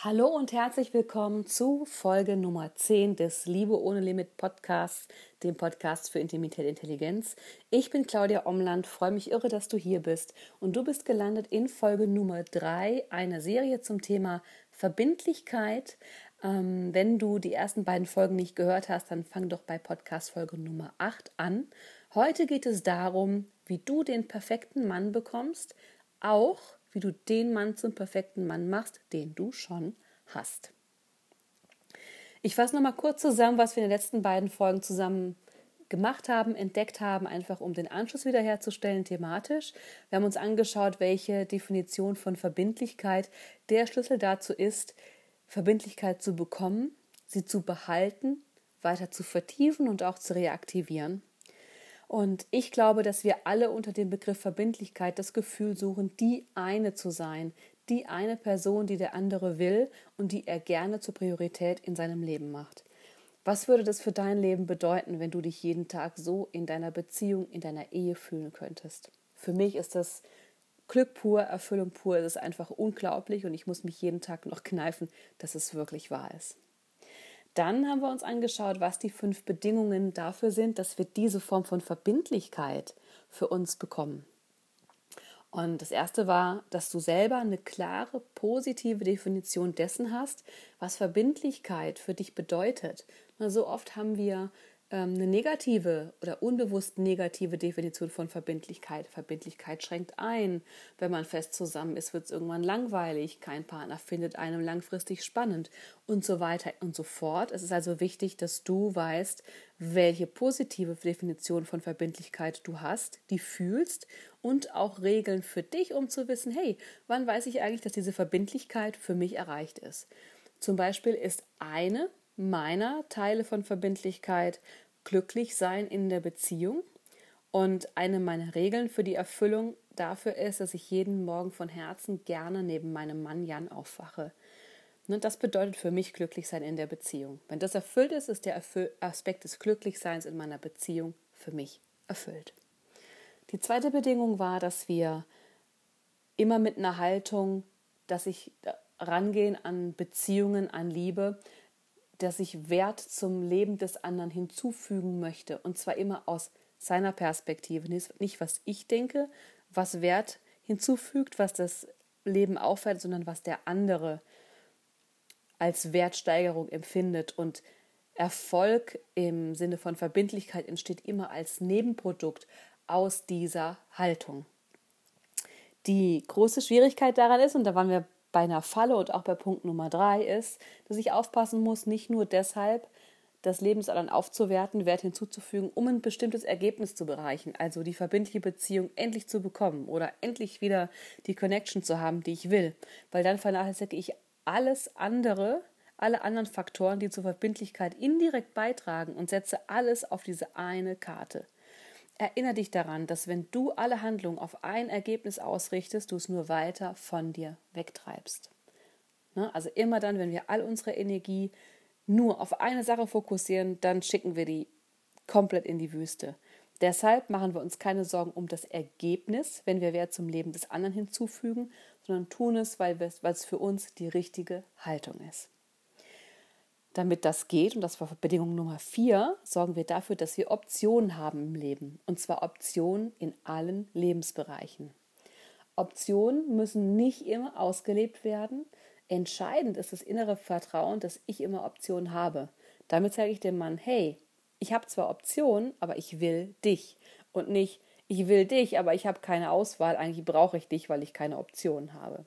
Hallo und herzlich willkommen zu Folge Nummer 10 des Liebe ohne Limit Podcasts, dem Podcast für Intimität Intelligenz. Ich bin Claudia Omland, freue mich irre, dass du hier bist und du bist gelandet in Folge Nummer 3 einer Serie zum Thema Verbindlichkeit. Ähm, wenn du die ersten beiden Folgen nicht gehört hast, dann fang doch bei Podcast Folge Nummer 8 an. Heute geht es darum, wie du den perfekten Mann bekommst, auch wie du den Mann zum perfekten Mann machst, den du schon hast. Ich fasse nochmal kurz zusammen, was wir in den letzten beiden Folgen zusammen gemacht haben, entdeckt haben, einfach um den Anschluss wiederherzustellen thematisch. Wir haben uns angeschaut, welche Definition von Verbindlichkeit der Schlüssel dazu ist, Verbindlichkeit zu bekommen, sie zu behalten, weiter zu vertiefen und auch zu reaktivieren. Und ich glaube, dass wir alle unter dem Begriff Verbindlichkeit das Gefühl suchen, die eine zu sein, die eine Person, die der andere will und die er gerne zur Priorität in seinem Leben macht. Was würde das für dein Leben bedeuten, wenn du dich jeden Tag so in deiner Beziehung, in deiner Ehe fühlen könntest? Für mich ist das Glück pur, Erfüllung pur. Es ist einfach unglaublich und ich muss mich jeden Tag noch kneifen, dass es wirklich wahr ist. Dann haben wir uns angeschaut, was die fünf Bedingungen dafür sind, dass wir diese Form von Verbindlichkeit für uns bekommen. Und das erste war, dass du selber eine klare, positive Definition dessen hast, was Verbindlichkeit für dich bedeutet. So oft haben wir eine negative oder unbewusst negative Definition von Verbindlichkeit. Verbindlichkeit schränkt ein. Wenn man fest zusammen ist, wird es irgendwann langweilig. Kein Partner findet einem langfristig spannend und so weiter und so fort. Es ist also wichtig, dass du weißt, welche positive Definition von Verbindlichkeit du hast, die fühlst und auch Regeln für dich, um zu wissen, hey, wann weiß ich eigentlich, dass diese Verbindlichkeit für mich erreicht ist. Zum Beispiel ist eine meiner Teile von Verbindlichkeit glücklich sein in der Beziehung. Und eine meiner Regeln für die Erfüllung dafür ist, dass ich jeden Morgen von Herzen gerne neben meinem Mann Jan aufwache. Und ne, das bedeutet für mich glücklich sein in der Beziehung. Wenn das erfüllt ist, ist der Aspekt des Glücklichseins in meiner Beziehung für mich erfüllt. Die zweite Bedingung war, dass wir immer mit einer Haltung, dass ich rangehen an Beziehungen, an Liebe, dass ich Wert zum Leben des anderen hinzufügen möchte. Und zwar immer aus seiner Perspektive. Nicht, was ich denke, was Wert hinzufügt, was das Leben aufwertet, sondern was der andere als Wertsteigerung empfindet. Und Erfolg im Sinne von Verbindlichkeit entsteht immer als Nebenprodukt aus dieser Haltung. Die große Schwierigkeit daran ist, und da waren wir bei einer Falle und auch bei Punkt Nummer drei ist, dass ich aufpassen muss, nicht nur deshalb, das Leben des anderen aufzuwerten, Wert hinzuzufügen, um ein bestimmtes Ergebnis zu bereichen, also die verbindliche Beziehung endlich zu bekommen oder endlich wieder die Connection zu haben, die ich will, weil dann vernachlässige ich alles andere, alle anderen Faktoren, die zur Verbindlichkeit indirekt beitragen und setze alles auf diese eine Karte. Erinnere dich daran, dass wenn du alle Handlungen auf ein Ergebnis ausrichtest, du es nur weiter von dir wegtreibst. Ne? Also immer dann, wenn wir all unsere Energie nur auf eine Sache fokussieren, dann schicken wir die komplett in die Wüste. Deshalb machen wir uns keine Sorgen um das Ergebnis, wenn wir Wert zum Leben des anderen hinzufügen, sondern tun es, weil es für uns die richtige Haltung ist. Damit das geht, und das war Bedingung Nummer vier, sorgen wir dafür, dass wir Optionen haben im Leben. Und zwar Optionen in allen Lebensbereichen. Optionen müssen nicht immer ausgelebt werden. Entscheidend ist das innere Vertrauen, dass ich immer Optionen habe. Damit zeige ich dem Mann, hey, ich habe zwar Optionen, aber ich will dich. Und nicht, ich will dich, aber ich habe keine Auswahl. Eigentlich brauche ich dich, weil ich keine Optionen habe.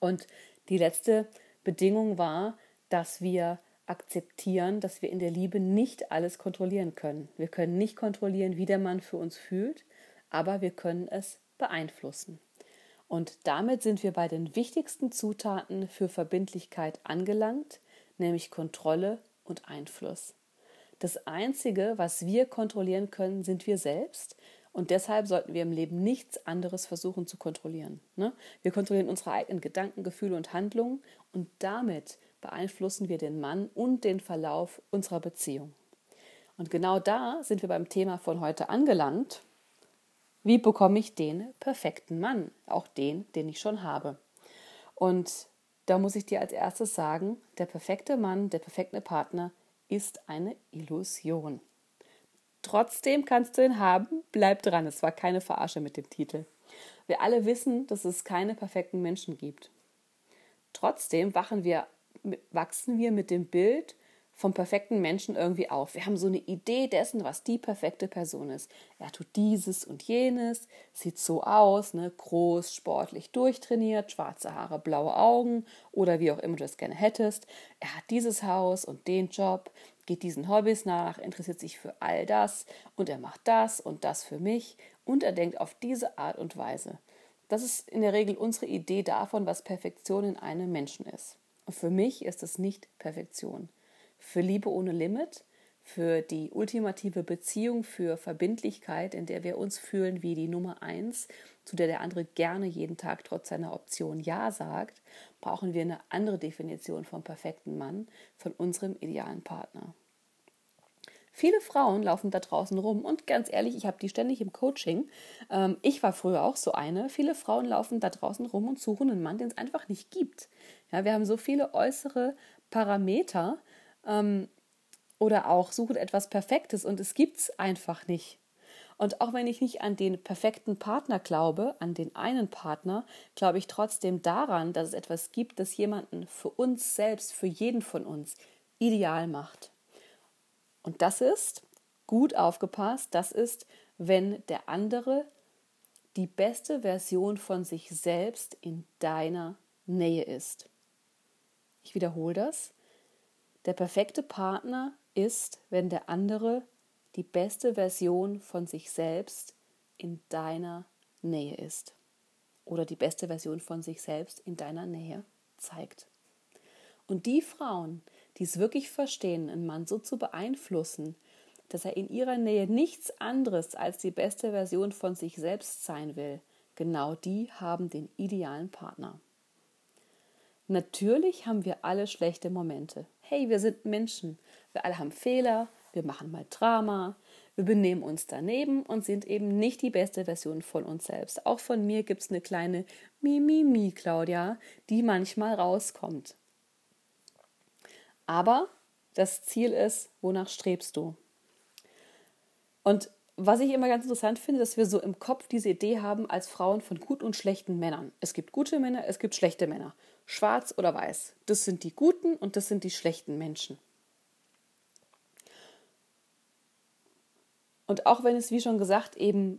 Und die letzte Bedingung war, dass wir akzeptieren, dass wir in der Liebe nicht alles kontrollieren können. Wir können nicht kontrollieren, wie der Mann für uns fühlt, aber wir können es beeinflussen. Und damit sind wir bei den wichtigsten Zutaten für Verbindlichkeit angelangt, nämlich Kontrolle und Einfluss. Das Einzige, was wir kontrollieren können, sind wir selbst. Und deshalb sollten wir im Leben nichts anderes versuchen zu kontrollieren. Ne? Wir kontrollieren unsere eigenen Gedanken, Gefühle und Handlungen und damit beeinflussen wir den Mann und den Verlauf unserer Beziehung. Und genau da sind wir beim Thema von heute angelangt. Wie bekomme ich den perfekten Mann? Auch den, den ich schon habe. Und da muss ich dir als erstes sagen, der perfekte Mann, der perfekte Partner ist eine Illusion. Trotzdem kannst du ihn haben, bleib dran, es war keine Verarsche mit dem Titel. Wir alle wissen, dass es keine perfekten Menschen gibt. Trotzdem wachen wir, wachsen wir mit dem Bild vom perfekten Menschen irgendwie auf. Wir haben so eine Idee dessen, was die perfekte Person ist. Er tut dieses und jenes, sieht so aus, ne? groß, sportlich durchtrainiert, schwarze Haare, blaue Augen oder wie auch immer du es gerne hättest. Er hat dieses Haus und den Job, geht diesen Hobbys nach, interessiert sich für all das und er macht das und das für mich und er denkt auf diese Art und Weise. Das ist in der Regel unsere Idee davon, was Perfektion in einem Menschen ist. Und für mich ist es nicht Perfektion für Liebe ohne Limit, für die ultimative Beziehung, für Verbindlichkeit, in der wir uns fühlen wie die Nummer eins, zu der der andere gerne jeden Tag trotz seiner Option Ja sagt, brauchen wir eine andere Definition vom perfekten Mann, von unserem idealen Partner. Viele Frauen laufen da draußen rum und ganz ehrlich, ich habe die ständig im Coaching. Ähm, ich war früher auch so eine. Viele Frauen laufen da draußen rum und suchen einen Mann, den es einfach nicht gibt. Ja, wir haben so viele äußere Parameter, ähm, oder auch suchen etwas Perfektes und es gibt es einfach nicht. Und auch wenn ich nicht an den perfekten Partner glaube, an den einen Partner, glaube ich trotzdem daran, dass es etwas gibt, das jemanden für uns selbst, für jeden von uns ideal macht. Und das ist, gut aufgepasst, das ist, wenn der andere die beste Version von sich selbst in deiner Nähe ist. Ich wiederhole das. Der perfekte Partner ist, wenn der andere die beste Version von sich selbst in deiner Nähe ist oder die beste Version von sich selbst in deiner Nähe zeigt. Und die Frauen, die es wirklich verstehen, einen Mann so zu beeinflussen, dass er in ihrer Nähe nichts anderes als die beste Version von sich selbst sein will, genau die haben den idealen Partner. Natürlich haben wir alle schlechte Momente. Hey, wir sind Menschen. Wir alle haben Fehler, wir machen mal Drama, wir benehmen uns daneben und sind eben nicht die beste Version von uns selbst. Auch von mir gibt es eine kleine Mimimi, Claudia, die manchmal rauskommt. Aber das Ziel ist, wonach strebst du? Und was ich immer ganz interessant finde, dass wir so im Kopf diese Idee haben als Frauen von gut und schlechten Männern. Es gibt gute Männer, es gibt schlechte Männer. Schwarz oder weiß. Das sind die guten und das sind die schlechten Menschen. Und auch wenn es, wie schon gesagt, eben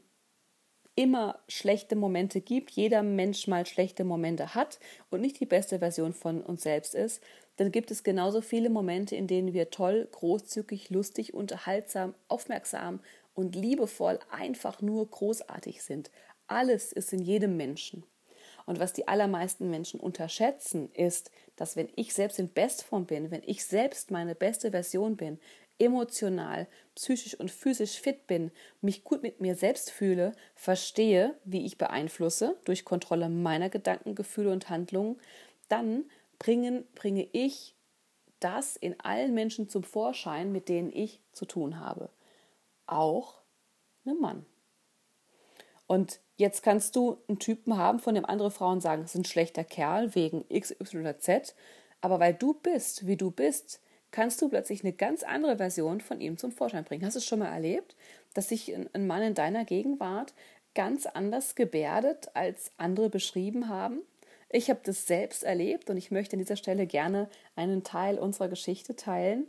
immer schlechte Momente gibt, jeder Mensch mal schlechte Momente hat und nicht die beste Version von uns selbst ist, dann gibt es genauso viele Momente, in denen wir toll, großzügig, lustig, unterhaltsam, aufmerksam und liebevoll einfach nur großartig sind. Alles ist in jedem Menschen. Und was die allermeisten Menschen unterschätzen, ist, dass wenn ich selbst in Bestform bin, wenn ich selbst meine beste Version bin, emotional, psychisch und physisch fit bin, mich gut mit mir selbst fühle, verstehe, wie ich beeinflusse durch Kontrolle meiner Gedanken, Gefühle und Handlungen, dann bringen, bringe ich das in allen Menschen zum Vorschein, mit denen ich zu tun habe auch einem Mann. Und jetzt kannst du einen Typen haben, von dem andere Frauen sagen, es ist ein schlechter Kerl wegen X, Y oder Z. Aber weil du bist, wie du bist, kannst du plötzlich eine ganz andere Version von ihm zum Vorschein bringen. Hast du es schon mal erlebt, dass sich ein Mann in deiner Gegenwart ganz anders gebärdet, als andere beschrieben haben? Ich habe das selbst erlebt und ich möchte an dieser Stelle gerne einen Teil unserer Geschichte teilen.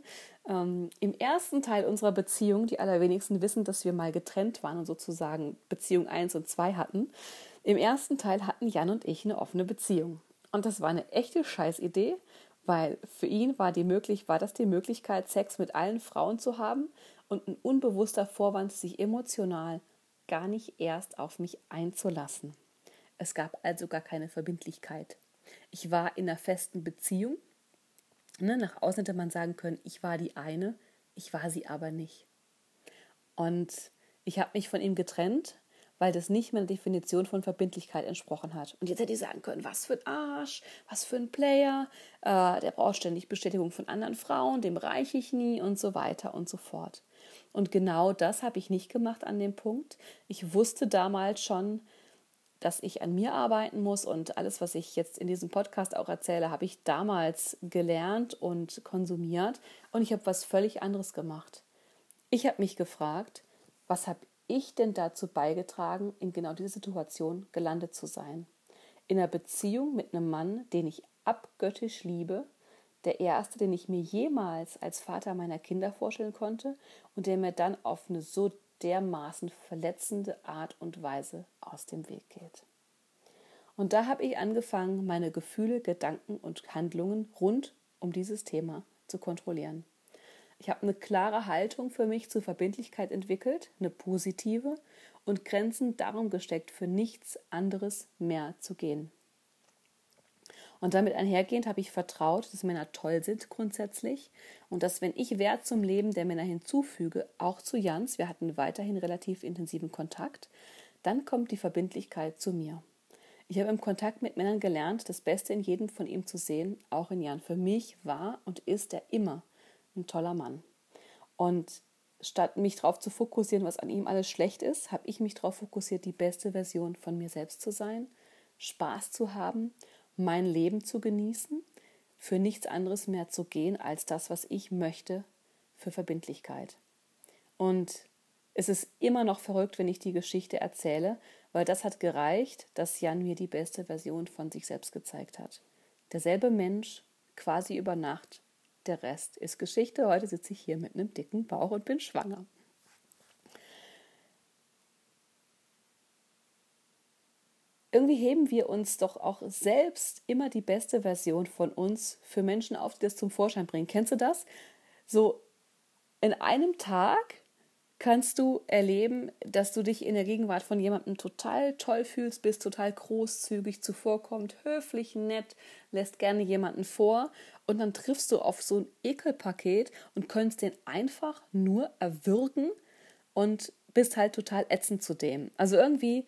Ähm, Im ersten Teil unserer Beziehung, die allerwenigsten wissen, dass wir mal getrennt waren und sozusagen Beziehung 1 und 2 hatten. Im ersten Teil hatten Jan und ich eine offene Beziehung. Und das war eine echte Scheißidee, weil für ihn war, die möglich, war das die Möglichkeit, Sex mit allen Frauen zu haben und ein unbewusster Vorwand, sich emotional gar nicht erst auf mich einzulassen. Es gab also gar keine Verbindlichkeit. Ich war in einer festen Beziehung. Ne, nach außen hätte man sagen können, ich war die eine, ich war sie aber nicht. Und ich habe mich von ihm getrennt, weil das nicht meiner Definition von Verbindlichkeit entsprochen hat. Und jetzt hätte ich sagen können, was für ein Arsch, was für ein Player, äh, der braucht ständig Bestätigung von anderen Frauen, dem reiche ich nie und so weiter und so fort. Und genau das habe ich nicht gemacht an dem Punkt. Ich wusste damals schon, dass ich an mir arbeiten muss und alles, was ich jetzt in diesem Podcast auch erzähle, habe ich damals gelernt und konsumiert und ich habe was völlig anderes gemacht. Ich habe mich gefragt, was habe ich denn dazu beigetragen, in genau dieser Situation gelandet zu sein? In einer Beziehung mit einem Mann, den ich abgöttisch liebe, der erste, den ich mir jemals als Vater meiner Kinder vorstellen konnte und der mir dann auf eine so dermaßen verletzende Art und Weise aus dem Weg geht. Und da habe ich angefangen, meine Gefühle, Gedanken und Handlungen rund um dieses Thema zu kontrollieren. Ich habe eine klare Haltung für mich zur Verbindlichkeit entwickelt, eine positive, und Grenzen darum gesteckt, für nichts anderes mehr zu gehen. Und damit einhergehend habe ich vertraut, dass Männer toll sind grundsätzlich und dass wenn ich Wert zum Leben der Männer hinzufüge, auch zu Jans, wir hatten weiterhin relativ intensiven Kontakt, dann kommt die Verbindlichkeit zu mir. Ich habe im Kontakt mit Männern gelernt, das Beste in jedem von ihm zu sehen, auch in Jan. Für mich war und ist er immer ein toller Mann. Und statt mich darauf zu fokussieren, was an ihm alles schlecht ist, habe ich mich darauf fokussiert, die beste Version von mir selbst zu sein, Spaß zu haben mein Leben zu genießen, für nichts anderes mehr zu gehen als das, was ich möchte, für Verbindlichkeit. Und es ist immer noch verrückt, wenn ich die Geschichte erzähle, weil das hat gereicht, dass Jan mir die beste Version von sich selbst gezeigt hat. Derselbe Mensch, quasi über Nacht. Der Rest ist Geschichte. Heute sitze ich hier mit einem dicken Bauch und bin schwanger. irgendwie heben wir uns doch auch selbst immer die beste Version von uns für Menschen auf, die das zum Vorschein bringen. Kennst du das? So in einem Tag kannst du erleben, dass du dich in der Gegenwart von jemandem total toll fühlst, bist total großzügig, zuvorkommt, höflich, nett, lässt gerne jemanden vor und dann triffst du auf so ein Ekelpaket und könntest den einfach nur erwürgen und bist halt total ätzend zu dem. Also irgendwie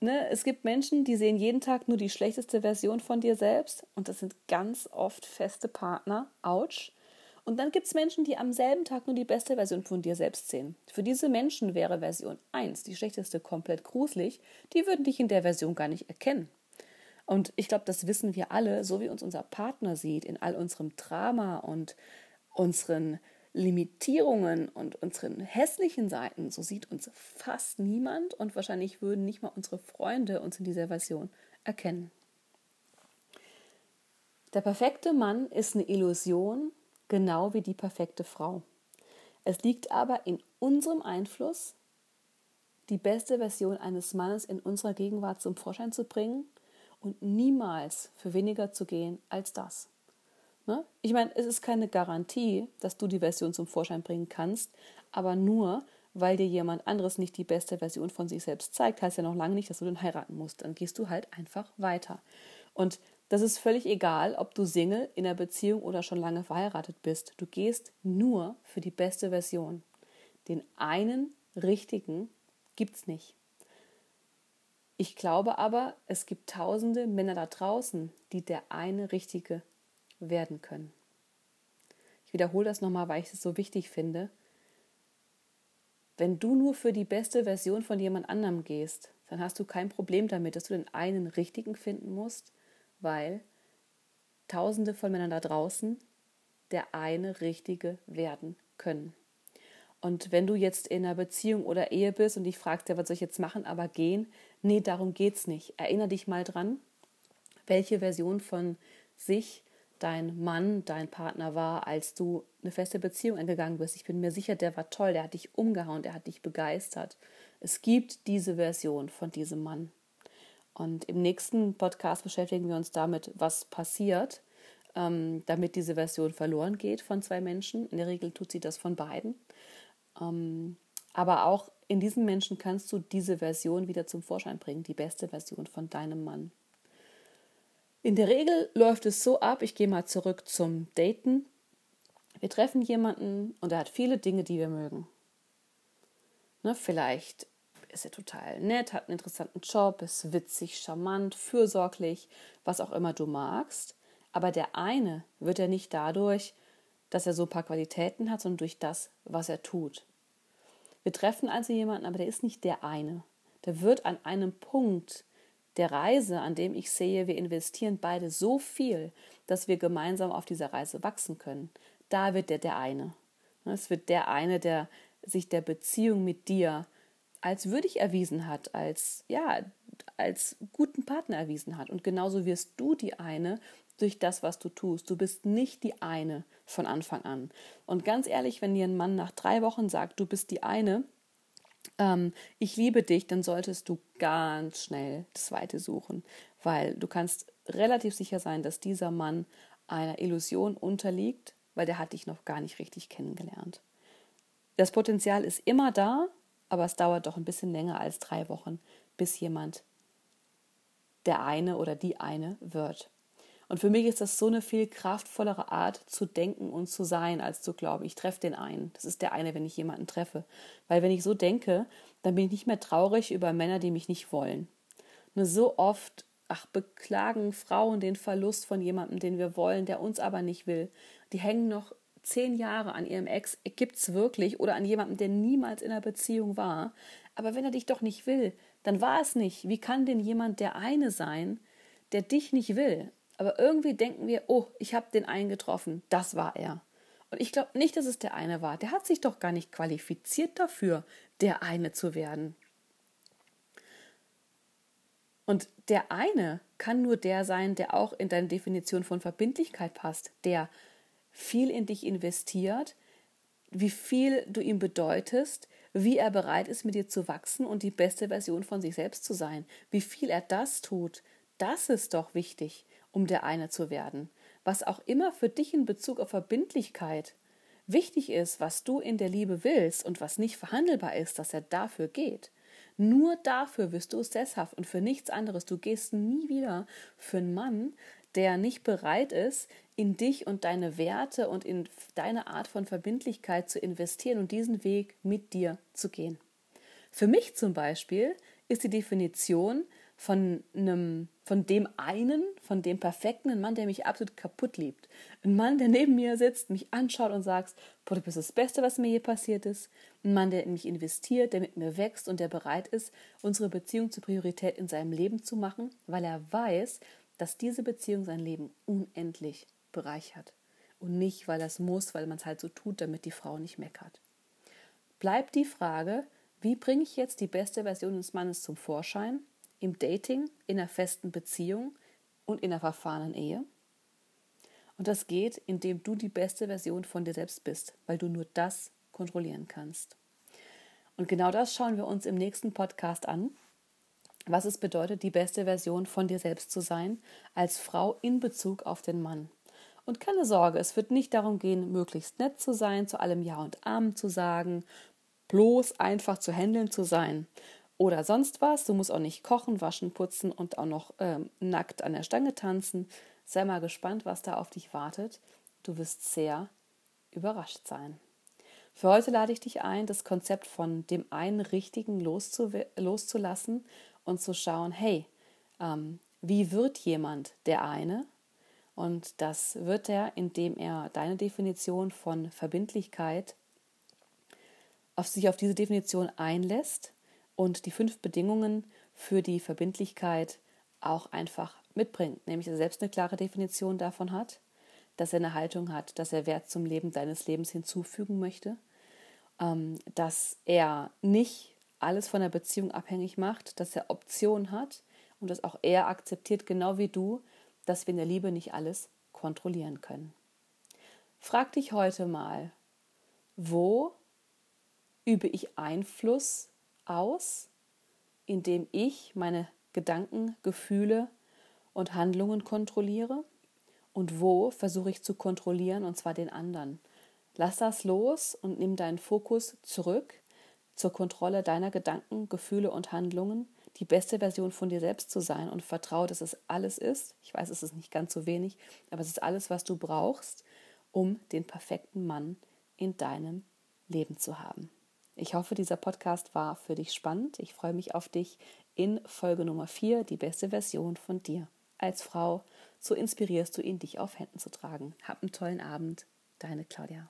Ne, es gibt Menschen, die sehen jeden Tag nur die schlechteste Version von dir selbst und das sind ganz oft feste Partner. Autsch. Und dann gibt es Menschen, die am selben Tag nur die beste Version von dir selbst sehen. Für diese Menschen wäre Version 1, die schlechteste, komplett gruselig. Die würden dich in der Version gar nicht erkennen. Und ich glaube, das wissen wir alle, so wie uns unser Partner sieht, in all unserem Drama und unseren Limitierungen und unseren hässlichen Seiten, so sieht uns fast niemand und wahrscheinlich würden nicht mal unsere Freunde uns in dieser Version erkennen. Der perfekte Mann ist eine Illusion, genau wie die perfekte Frau. Es liegt aber in unserem Einfluss, die beste Version eines Mannes in unserer Gegenwart zum Vorschein zu bringen und niemals für weniger zu gehen als das. Ne? Ich meine, es ist keine Garantie, dass du die Version zum Vorschein bringen kannst, aber nur, weil dir jemand anderes nicht die beste Version von sich selbst zeigt, heißt ja noch lange nicht, dass du den heiraten musst. Dann gehst du halt einfach weiter. Und das ist völlig egal, ob du Single, in einer Beziehung oder schon lange verheiratet bist. Du gehst nur für die beste Version. Den einen richtigen gibt's nicht. Ich glaube aber, es gibt tausende Männer da draußen, die der eine richtige werden können. Ich wiederhole das nochmal, weil ich es so wichtig finde. Wenn du nur für die beste Version von jemand anderem gehst, dann hast du kein Problem damit, dass du den einen richtigen finden musst, weil Tausende von Männern da draußen der eine richtige werden können. Und wenn du jetzt in einer Beziehung oder Ehe bist und dich fragst, ja, was soll ich jetzt machen, aber gehen, nee, darum geht's nicht. Erinner dich mal dran, welche Version von sich dein Mann, dein Partner war, als du eine feste Beziehung eingegangen bist. Ich bin mir sicher, der war toll, der hat dich umgehauen, der hat dich begeistert. Es gibt diese Version von diesem Mann. Und im nächsten Podcast beschäftigen wir uns damit, was passiert, ähm, damit diese Version verloren geht von zwei Menschen. In der Regel tut sie das von beiden. Ähm, aber auch in diesen Menschen kannst du diese Version wieder zum Vorschein bringen, die beste Version von deinem Mann. In der Regel läuft es so ab, ich gehe mal zurück zum Daten. Wir treffen jemanden und er hat viele Dinge, die wir mögen. Ne, vielleicht ist er total nett, hat einen interessanten Job, ist witzig, charmant, fürsorglich, was auch immer du magst. Aber der eine wird er nicht dadurch, dass er so ein paar Qualitäten hat, sondern durch das, was er tut. Wir treffen also jemanden, aber der ist nicht der eine. da wird an einem Punkt der Reise, an dem ich sehe, wir investieren beide so viel, dass wir gemeinsam auf dieser Reise wachsen können. Da wird der der eine. Es wird der eine, der sich der Beziehung mit dir als würdig erwiesen hat, als ja, als guten Partner erwiesen hat. Und genauso wirst du die eine durch das, was du tust. Du bist nicht die eine von Anfang an. Und ganz ehrlich, wenn dir ein Mann nach drei Wochen sagt, du bist die eine, ähm, ich liebe dich, dann solltest du ganz schnell das Zweite suchen, weil du kannst relativ sicher sein, dass dieser Mann einer Illusion unterliegt, weil der hat dich noch gar nicht richtig kennengelernt. Das Potenzial ist immer da, aber es dauert doch ein bisschen länger als drei Wochen, bis jemand der eine oder die eine wird. Und für mich ist das so eine viel kraftvollere Art zu denken und zu sein, als zu glauben, ich treffe den einen. Das ist der eine, wenn ich jemanden treffe. Weil wenn ich so denke, dann bin ich nicht mehr traurig über Männer, die mich nicht wollen. Nur so oft, ach, beklagen Frauen den Verlust von jemandem, den wir wollen, der uns aber nicht will. Die hängen noch zehn Jahre an ihrem Ex, gibt es wirklich, oder an jemandem, der niemals in einer Beziehung war. Aber wenn er dich doch nicht will, dann war es nicht. Wie kann denn jemand der eine sein, der dich nicht will? Aber irgendwie denken wir, oh, ich habe den einen getroffen, das war er. Und ich glaube nicht, dass es der eine war. Der hat sich doch gar nicht qualifiziert dafür, der eine zu werden. Und der eine kann nur der sein, der auch in deine Definition von Verbindlichkeit passt, der viel in dich investiert, wie viel du ihm bedeutest, wie er bereit ist, mit dir zu wachsen und die beste Version von sich selbst zu sein. Wie viel er das tut, das ist doch wichtig um der eine zu werden. Was auch immer für dich in Bezug auf Verbindlichkeit wichtig ist, was du in der Liebe willst und was nicht verhandelbar ist, dass er dafür geht. Nur dafür wirst du es sesshaft und für nichts anderes. Du gehst nie wieder für einen Mann, der nicht bereit ist, in dich und deine Werte und in deine Art von Verbindlichkeit zu investieren und diesen Weg mit dir zu gehen. Für mich zum Beispiel ist die Definition von einem, von dem einen, von dem perfekten, ein Mann, der mich absolut kaputt liebt. Ein Mann, der neben mir sitzt, mich anschaut und sagt, boah, du bist das Beste, was mir je passiert ist. Ein Mann, der in mich investiert, der mit mir wächst und der bereit ist, unsere Beziehung zur Priorität in seinem Leben zu machen, weil er weiß, dass diese Beziehung sein Leben unendlich bereichert. Und nicht, weil es muss, weil man es halt so tut, damit die Frau nicht meckert. Bleibt die Frage, wie bringe ich jetzt die beste Version des Mannes zum Vorschein? im Dating, in einer festen Beziehung und in einer verfahrenen Ehe. Und das geht, indem du die beste Version von dir selbst bist, weil du nur das kontrollieren kannst. Und genau das schauen wir uns im nächsten Podcast an, was es bedeutet, die beste Version von dir selbst zu sein, als Frau in Bezug auf den Mann. Und keine Sorge, es wird nicht darum gehen, möglichst nett zu sein, zu allem Ja und Amen zu sagen, bloß einfach zu handeln zu sein, oder sonst was. Du musst auch nicht kochen, waschen, putzen und auch noch ähm, nackt an der Stange tanzen. Sei mal gespannt, was da auf dich wartet. Du wirst sehr überrascht sein. Für heute lade ich dich ein, das Konzept von dem einen Richtigen loszulassen und zu schauen, hey, ähm, wie wird jemand der eine? Und das wird er, indem er deine Definition von Verbindlichkeit auf sich auf diese Definition einlässt und die fünf Bedingungen für die Verbindlichkeit auch einfach mitbringt, nämlich dass er selbst eine klare Definition davon hat, dass er eine Haltung hat, dass er Wert zum Leben deines Lebens hinzufügen möchte, ähm, dass er nicht alles von der Beziehung abhängig macht, dass er Optionen hat und dass auch er akzeptiert, genau wie du, dass wir in der Liebe nicht alles kontrollieren können. Frag dich heute mal, wo übe ich Einfluss aus, indem ich meine Gedanken, Gefühle und Handlungen kontrolliere? Und wo versuche ich zu kontrollieren, und zwar den anderen? Lass das los und nimm deinen Fokus zurück zur Kontrolle deiner Gedanken, Gefühle und Handlungen, die beste Version von dir selbst zu sein und vertraue, dass es alles ist. Ich weiß, es ist nicht ganz so wenig, aber es ist alles, was du brauchst, um den perfekten Mann in deinem Leben zu haben. Ich hoffe, dieser Podcast war für dich spannend. Ich freue mich auf dich in Folge Nummer 4, die beste Version von dir. Als Frau, so inspirierst du ihn, dich auf Händen zu tragen. Hab einen tollen Abend, deine Claudia.